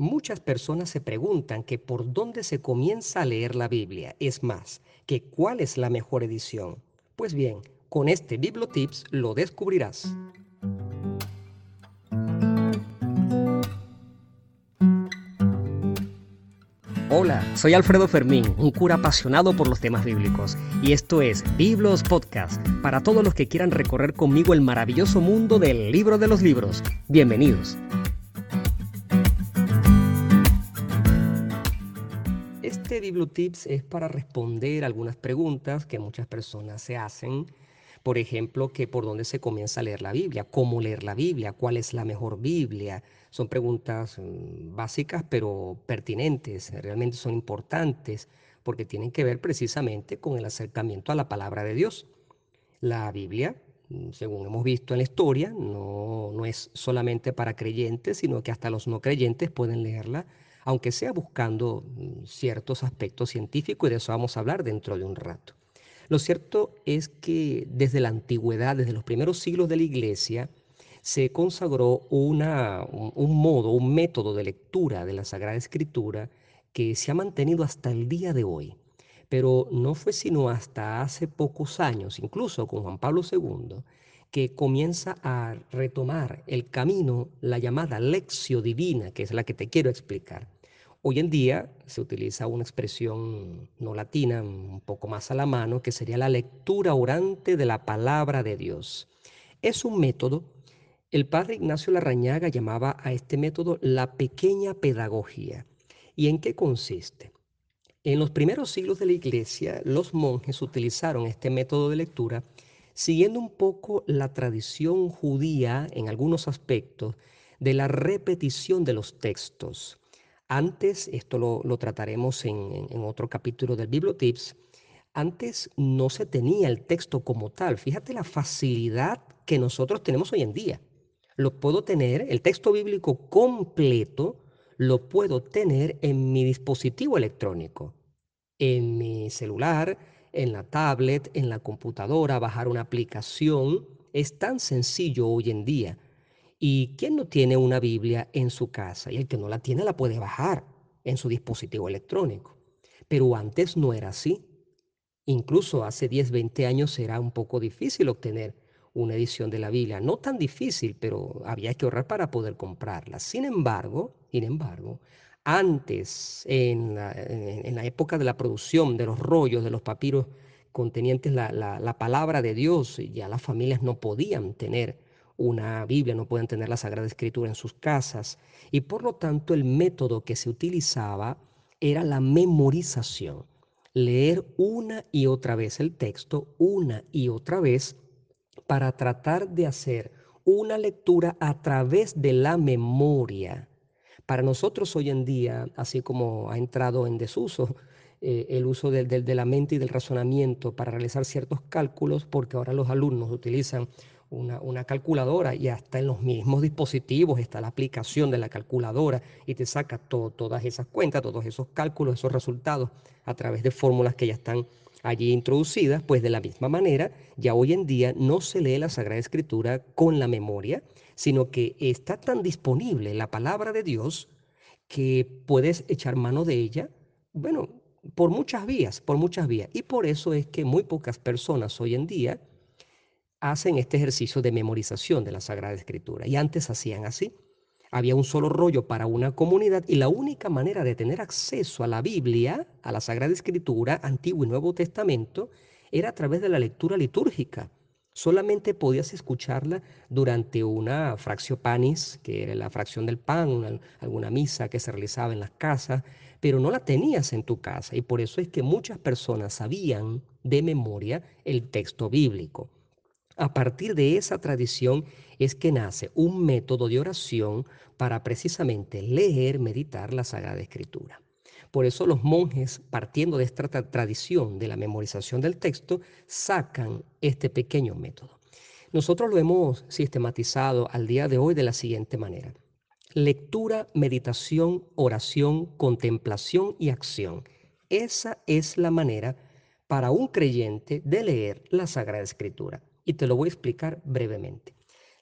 Muchas personas se preguntan que por dónde se comienza a leer la Biblia, es más, que cuál es la mejor edición. Pues bien, con este Bibliotips lo descubrirás. Hola, soy Alfredo Fermín, un cura apasionado por los temas bíblicos, y esto es Biblos Podcast, para todos los que quieran recorrer conmigo el maravilloso mundo del libro de los libros. Bienvenidos. Este Bibliotips es para responder algunas preguntas que muchas personas se hacen. Por ejemplo, que por dónde se comienza a leer la Biblia, cómo leer la Biblia, cuál es la mejor Biblia. Son preguntas mm, básicas pero pertinentes, realmente son importantes porque tienen que ver precisamente con el acercamiento a la palabra de Dios. La Biblia, mm, según hemos visto en la historia, no, no es solamente para creyentes, sino que hasta los no creyentes pueden leerla aunque sea buscando mm, ciertos aspectos científicos, y de eso vamos a hablar dentro de un rato. Lo cierto es que desde la antigüedad, desde los primeros siglos de la Iglesia, se consagró una, un, modo, un método de lectura de la Sagrada Escritura que se ha mantenido hasta el día de hoy. Pero no fue sino hasta hace pocos años, incluso con Juan Pablo II, que comienza a retomar el camino, la llamada lección divina, que es la que te quiero explicar. Hoy en día se utiliza una expresión no latina, un poco más a la mano, que sería la lectura orante de la palabra de Dios. Es un método, el padre Ignacio Larrañaga llamaba a este método la pequeña pedagogía. ¿Y en qué consiste? En los primeros siglos de la iglesia, los monjes utilizaron este método de lectura siguiendo un poco la tradición judía en algunos aspectos de la repetición de los textos. Antes, esto lo, trataremos en, en, otro capítulo del Bibliotips, antes no se tenía el texto como tal. Fíjate la facilidad que nosotros tenemos hoy en día. Lo puedo tener, el texto bíblico completo, lo puedo tener en mi dispositivo electrónico, en mi celular, en la tablet, en la computadora, bajar una aplicación. Es tan sencillo hoy en día. ¿Y quién no tiene una Biblia en su casa? Y el que no la tiene la puede bajar en su dispositivo electrónico. Pero antes no era así. Incluso hace 10, 20 años era un poco difícil obtener una edición de la Biblia. No tan difícil, pero había que ahorrar para poder comprarla. Sin embargo, sin embargo, antes, en la, época de la producción de los rollos, de los papiros contenientes la, la, palabra de Dios, ya las familias no podían tener una Biblia, no podían tener la Sagrada Escritura en sus casas. Y por lo tanto el método que se utilizaba era la memorización. Leer una y otra vez el texto, una y otra vez, para tratar de hacer una lectura a través de la memoria para nosotros hoy en día, así como ha entrado en desuso eh, el uso de la mente y del razonamiento para realizar ciertos cálculos, porque ahora los alumnos utilizan una, calculadora y hasta en los mismos dispositivos está la aplicación de la calculadora y te saca todas esas cuentas, todos esos cálculos, esos resultados a través de fórmulas que ya están allí introducidas, pues de la misma manera, ya hoy en día no se lee la Sagrada Escritura con la memoria, sino que está tan disponible la palabra de Dios que puedes echar mano de ella, bueno, por muchas vías, por muchas vías. Y por eso es que muy pocas personas hoy en día hacen este ejercicio de memorización de la Sagrada Escritura. Y antes hacían así. Había un solo rollo para una comunidad y la única manera de tener acceso a la Biblia, a la Sagrada Escritura, Antiguo y Nuevo Testamento, era a través de la lectura litúrgica. Solamente podías escucharla durante una fracción panis, que era la fracción del pan, alguna misa que se realizaba en las casas, pero no la tenías en tu casa y por eso es que muchas personas sabían de memoria el texto bíblico. A partir de esa tradición es que nace un método de oración para precisamente leer, meditar la Sagrada Escritura. Por eso los monjes, partiendo de esta tradición de la memorización del texto, sacan este pequeño método. Nosotros lo hemos sistematizado al día de hoy de la siguiente manera. Lectura, meditación, oración, contemplación y acción. Esa es la manera para un creyente de leer la Sagrada Escritura. Y te lo voy a explicar brevemente.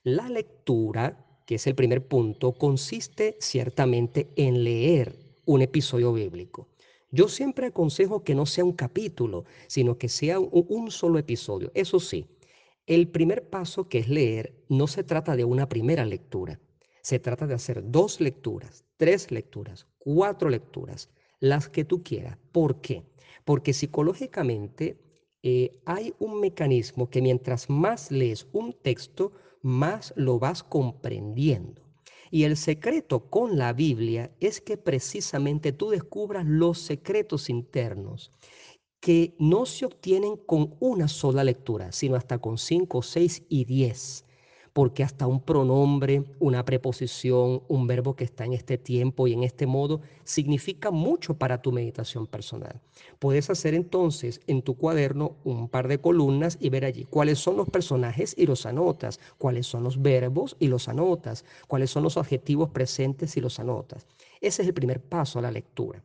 La lectura que es el primer punto, consiste ciertamente en leer un episodio bíblico. Yo siempre aconsejo que no sea un capítulo, sino que sea un, solo episodio. Eso sí, el primer paso que es leer no se trata de una primera lectura. Se trata de hacer dos lecturas, tres lecturas, cuatro lecturas, las que tú quieras. ¿Por qué? Porque psicológicamente eh, hay un mecanismo que mientras más lees un texto, más lo vas comprendiendo. Y el secreto con la Biblia es que precisamente tú descubras los secretos internos que no se obtienen con una sola lectura, sino hasta con cinco, seis y diez porque hasta un pronombre, una preposición, un verbo que está en este tiempo y en este modo, significa mucho para tu meditación personal. Puedes hacer entonces en tu cuaderno un par de columnas y ver allí cuáles son los personajes y los anotas, cuáles son los verbos y los anotas, cuáles son los adjetivos presentes y los anotas. Ese es el primer paso a la lectura.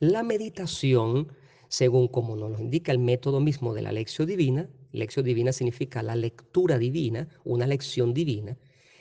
La meditación según como nos lo indica el método mismo de la lección divina. Lección divina significa la lectura divina, una lección divina.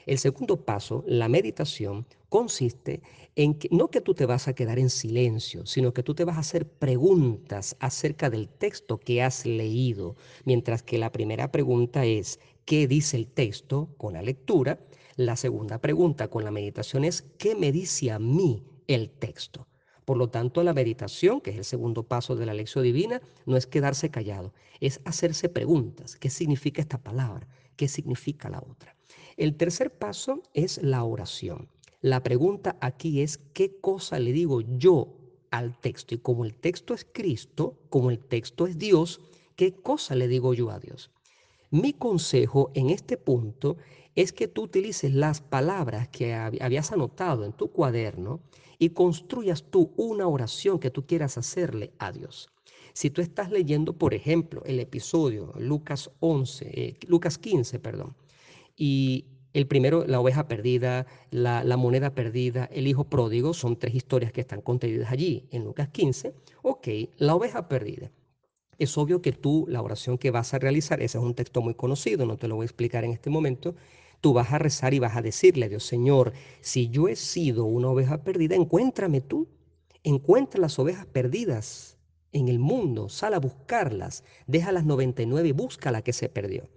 El segundo paso, la meditación, consiste en que no que tú te vas a quedar en silencio, sino que tú te vas a hacer preguntas acerca del texto que has leído, mientras que la primera pregunta es ¿qué dice el texto con la lectura? La segunda pregunta con la meditación es ¿qué me dice a mí el texto? Por lo tanto, la meditación, que es el segundo paso de la lección divina, no es quedarse callado, es hacerse preguntas. ¿Qué significa esta palabra? ¿Qué significa la otra? El tercer paso es la oración. La pregunta aquí es, ¿qué cosa le digo yo al texto? Y como el texto es Cristo, como el texto es Dios, ¿qué cosa le digo yo a Dios? Mi consejo en este punto es que tú utilices las palabras que habías anotado en tu cuaderno y construyas tú una oración que tú quieras hacerle a Dios. Si tú estás leyendo, por ejemplo, el episodio Lucas 11, eh, Lucas 15, perdón, y el primero, la oveja perdida, la, la, moneda perdida, el hijo pródigo, son tres historias que están contenidas allí en Lucas 15. Ok, la oveja perdida. Es obvio que tú, la oración que vas a realizar, ese es un texto muy conocido, no te lo voy a explicar en este momento, tú vas a rezar y vas a decirle a Dios, Señor, si yo he sido una oveja perdida, encuéntrame tú, encuentra las ovejas perdidas en el mundo, sal a buscarlas, deja las 99 y busca la que se perdió.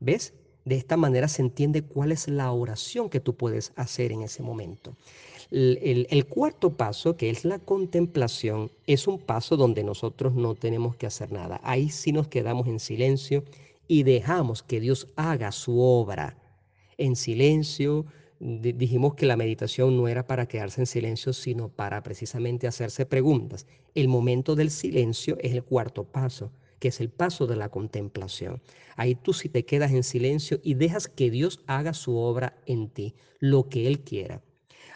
¿Ves? De esta manera se entiende cuál es la oración que tú puedes hacer en ese momento. El, cuarto paso, que es la contemplación, es un paso donde nosotros no tenemos que hacer nada. Ahí sí nos quedamos en silencio y dejamos que Dios haga su obra. En silencio, dijimos que la meditación no era para quedarse en silencio, sino para precisamente hacerse preguntas. El momento del silencio es el cuarto paso, que es el paso de la contemplación. Ahí tú si te quedas en silencio y dejas que Dios haga su obra en ti, lo que Él quiera.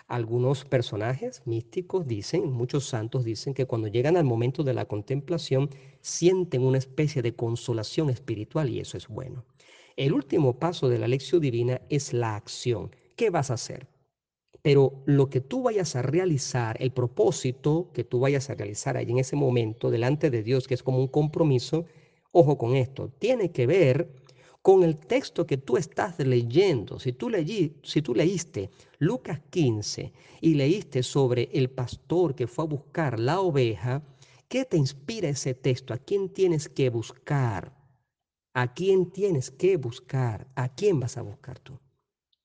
Algunos personajes místicos dicen, muchos santos dicen que cuando llegan al momento de la contemplación sienten una especie de consolación espiritual y eso es bueno. El último paso de la lección divina es la acción. ¿Qué vas a hacer? Pero lo que tú vayas a realizar, el propósito que tú vayas a realizar ahí en ese momento delante de Dios, que es como un compromiso, ojo con esto, tiene que ver con el texto que tú estás leyendo. Si tú, si tú leíste Lucas 15 y leíste sobre el pastor que fue a buscar la oveja, ¿qué te inspira ese texto? ¿A quién tienes que buscar? ¿A quién tienes que buscar? ¿A quién vas a buscar tú?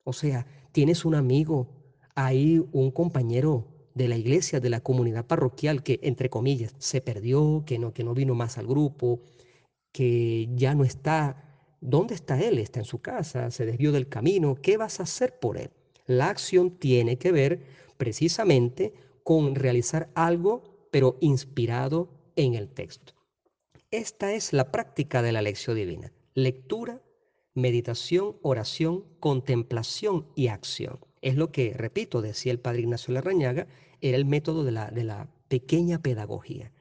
O sea, tienes un amigo, hay un compañero de la iglesia, de la comunidad parroquial que, entre comillas, se perdió, que no, que no vino más al grupo, que ya no está ¿Dónde está él? Está en su casa, se desvió del camino. ¿Qué vas a hacer por él? La acción tiene que ver precisamente con realizar algo, pero inspirado en el texto. Esta es la práctica de la lección divina. Lectura, meditación, oración, contemplación y acción. Es lo que, repito, decía el padre Ignacio Larrañaga, era el método de la, de la pequeña pedagogía.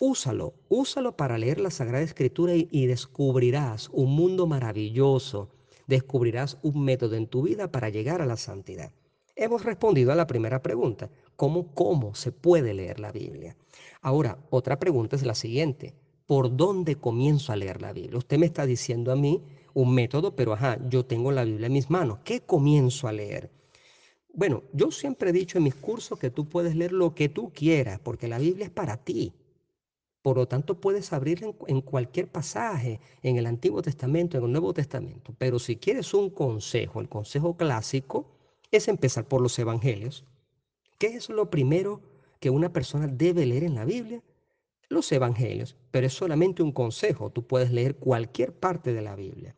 Úsalo, úsalo para leer la Sagrada Escritura y, descubrirás un mundo maravilloso, descubrirás un método en tu vida para llegar a la santidad. Hemos respondido a la primera pregunta, ¿cómo, cómo se puede leer la Biblia? Ahora, otra pregunta es la siguiente, ¿por dónde comienzo a leer la Biblia? Usted me está diciendo a mí un método, pero ajá, yo tengo la Biblia en mis manos. ¿Qué comienzo a leer? Bueno, yo siempre he dicho en mis cursos que tú puedes leer lo que tú quieras, porque la Biblia es para ti. Por lo tanto, puedes abrirla en, en, cualquier pasaje, en el Antiguo Testamento, en el Nuevo Testamento. Pero si quieres un consejo, el consejo clásico es empezar por los Evangelios. ¿Qué es lo primero que una persona debe leer en la Biblia? Los Evangelios. Pero es solamente un consejo. Tú puedes leer cualquier parte de la Biblia.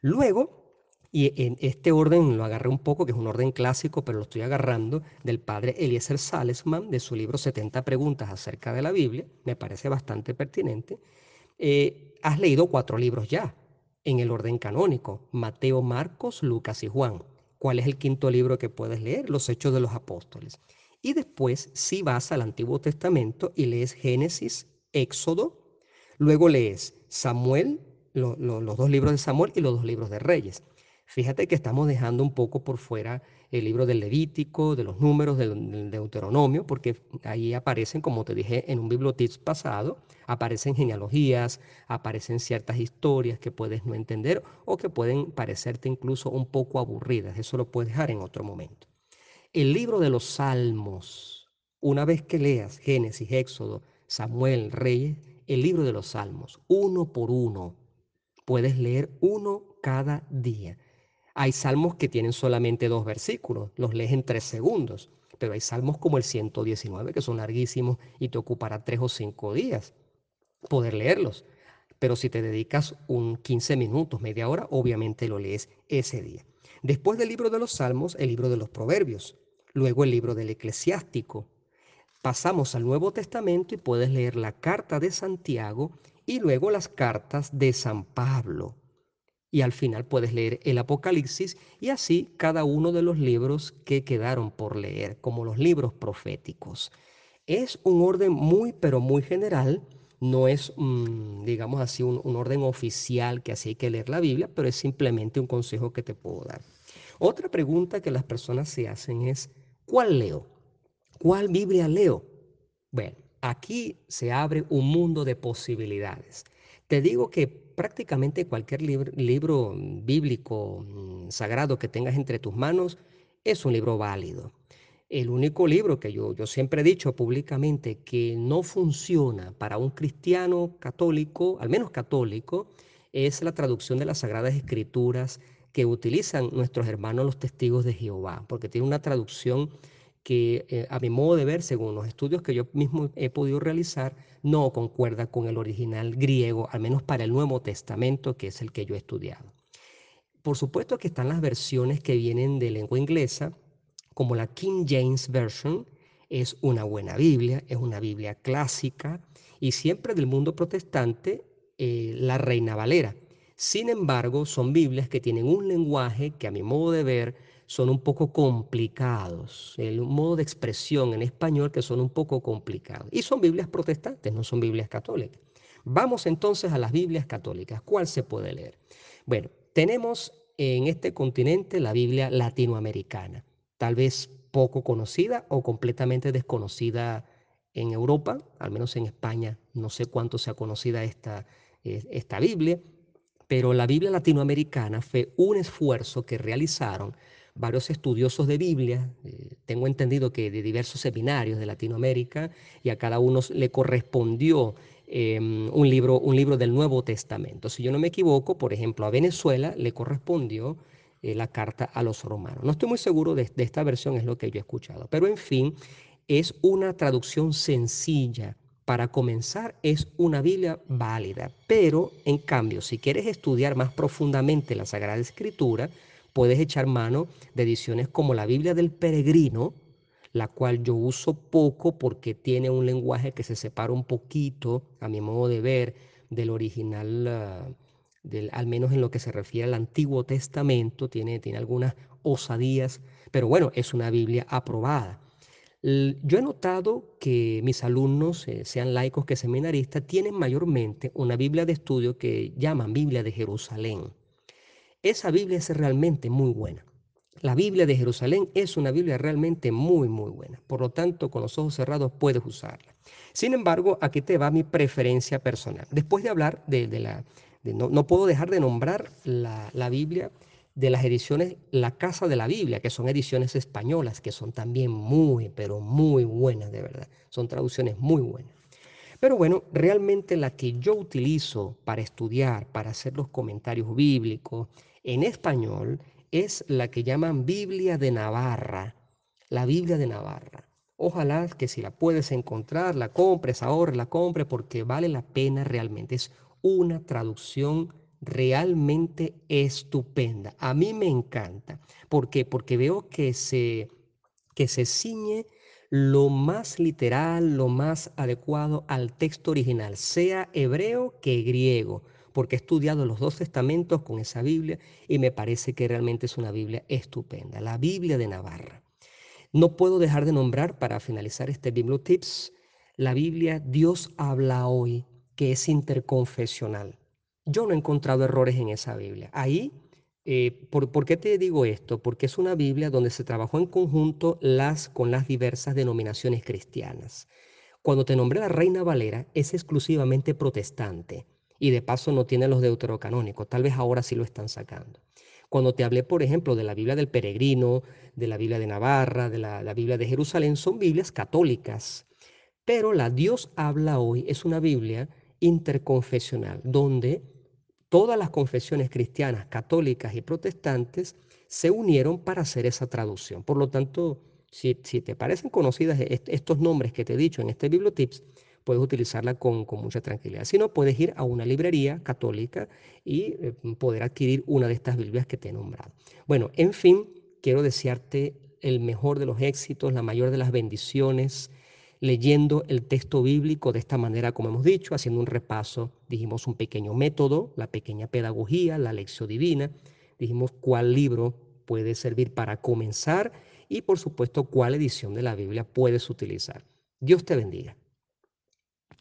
Luego, y en este orden lo agarré un poco, que es un orden clásico, pero lo estoy agarrando del padre Eliezer Salesman, de su libro 70 preguntas acerca de la Biblia. Me parece bastante pertinente. Eh, has leído cuatro libros ya, en el orden canónico, Mateo, Marcos, Lucas y Juan. ¿Cuál es el quinto libro que puedes leer? Los Hechos de los Apóstoles. Y después, si vas al Antiguo Testamento y lees Génesis, Éxodo, luego lees Samuel, lo, lo, los dos libros de Samuel y los dos libros de Reyes. Fíjate que estamos dejando un poco por fuera el libro del Levítico, de los números, del, Deuteronomio, porque ahí aparecen, como te dije en un bibliotips pasado, aparecen genealogías, aparecen ciertas historias que puedes no entender o que pueden parecerte incluso un poco aburridas. Eso lo puedes dejar en otro momento. El libro de los Salmos, una vez que leas Génesis, Éxodo, Samuel, Reyes, el libro de los Salmos, uno por uno, puedes leer uno cada día. Hay salmos que tienen solamente dos versículos, los lees en tres segundos, pero hay salmos como el 119 que son larguísimos y te ocupará tres o cinco días poder leerlos. Pero si te dedicas un 15 minutos, media hora, obviamente lo lees ese día. Después del libro de los salmos, el libro de los proverbios, luego el libro del eclesiástico. Pasamos al Nuevo Testamento y puedes leer la carta de Santiago y luego las cartas de San Pablo y al final puedes leer el Apocalipsis y así cada uno de los libros que quedaron por leer, como los libros proféticos. Es un orden muy, pero muy general, no es, digamos así, un, un, orden oficial que así hay que leer la Biblia, pero es simplemente un consejo que te puedo dar. Otra pregunta que las personas se hacen es, ¿cuál leo? ¿Cuál Biblia leo? Bueno, aquí se abre un mundo de posibilidades. Te digo que prácticamente cualquier libro, bíblico mm, sagrado que tengas entre tus manos es un libro válido. El único libro que yo, yo siempre he dicho públicamente que no funciona para un cristiano católico, al menos católico, es la traducción de las Sagradas Escrituras que utilizan nuestros hermanos los testigos de Jehová, porque tiene una traducción que eh, a mi modo de ver, según los estudios que yo mismo he podido realizar, no concuerda con el original griego, al menos para el Nuevo Testamento, que es el que yo he estudiado. Por supuesto que están las versiones que vienen de lengua inglesa, como la King James Version, es una buena Biblia, es una Biblia clásica y siempre del mundo protestante, eh, la Reina Valera. Sin embargo, son Biblias que tienen un lenguaje que a mi modo de ver son un poco complicados, el modo de expresión en español que son un poco complicados. Y son Biblias protestantes, no son Biblias católicas. Vamos entonces a las Biblias católicas. ¿Cuál se puede leer? Bueno, tenemos en este continente la Biblia latinoamericana, tal vez poco conocida o completamente desconocida en Europa, al menos en España, no sé cuánto sea conocida esta, eh, esta Biblia, pero la Biblia latinoamericana fue un esfuerzo que realizaron varios estudiosos de Biblia, eh, tengo entendido que de diversos seminarios de Latinoamérica, y a cada uno le correspondió em, un, libro, un libro del Nuevo Testamento. Si yo no me equivoco, por ejemplo, a Venezuela le correspondió eh, la carta a los romanos. No estoy muy seguro de, de esta versión, es lo que yo he escuchado, pero en fin, es una traducción sencilla. Para comenzar, es una Biblia válida, pero en cambio, si quieres estudiar más profundamente la Sagrada Escritura, puedes echar mano de ediciones como la Biblia del Peregrino, la cual yo uso poco porque tiene un lenguaje que se separa un poquito, a mi modo de ver, del original, ah, del, al menos en lo que se refiere al Antiguo Testamento, tiene, tiene algunas osadías, pero bueno, es una Biblia aprobada. Yo he notado que mis alumnos, eh, sean laicos que seminaristas, tienen mayormente una Biblia de estudio que llaman Biblia de Jerusalén. Esa Biblia es realmente muy buena. La Biblia de Jerusalén es una Biblia realmente muy, muy buena. Por lo tanto, con los ojos cerrados puedes usarla. Sin embargo, aquí te va mi preferencia personal. Después de hablar de, la, no, puedo dejar de nombrar la Biblia de las ediciones La Casa de la Biblia, que son ediciones españolas, que son también muy, pero muy buenas, de verdad. Son traducciones muy buenas. Pero bueno, realmente la que yo utilizo para estudiar, para hacer los comentarios bíblicos en español, es la que llaman Biblia de Navarra. La Biblia de Navarra. Ojalá que si la puedes encontrar, la compres ahora, la compres, porque vale la pena realmente. Es una traducción realmente estupenda. A mí me encanta. ¿Por qué? Porque veo que se, que se ciñe lo más literal, lo más adecuado al texto original, sea hebreo que griego, porque he estudiado los dos testamentos con esa Biblia y me parece que realmente es una Biblia estupenda, la Biblia de Navarra. No puedo dejar de nombrar, para finalizar este Bibliotips, la Biblia Dios habla hoy, que es interconfesional. Yo no he encontrado errores en esa Biblia. Ahí, eh, ¿por, qué te digo esto? Porque es una Biblia donde se trabajó en conjunto las, con las diversas denominaciones cristianas. Cuando te nombré la Reina Valera, es exclusivamente protestante y de paso no tiene los deuterocanónicos. Tal vez ahora sí lo están sacando. Cuando te hablé, por ejemplo, de la Biblia del Peregrino, de la Biblia de Navarra, de la, la Biblia de Jerusalén, son Biblias católicas. Pero la Dios habla hoy es una Biblia interconfesional, donde todas las confesiones cristianas, católicas y protestantes se unieron para hacer esa traducción. Por lo tanto, si, te parecen conocidas estos nombres que te he dicho en este Bibliotips, puedes utilizarla con, mucha tranquilidad. Si no, puedes ir a una librería católica y eh, poder adquirir una de estas Biblias que te he nombrado. Bueno, en fin, quiero desearte el mejor de los éxitos, la mayor de las bendiciones leyendo el texto bíblico de esta manera, como hemos dicho, haciendo un repaso, dijimos un pequeño método, la pequeña pedagogía, la lección divina, dijimos cuál libro puede servir para comenzar y por supuesto cuál edición de la Biblia puedes utilizar. Dios te bendiga.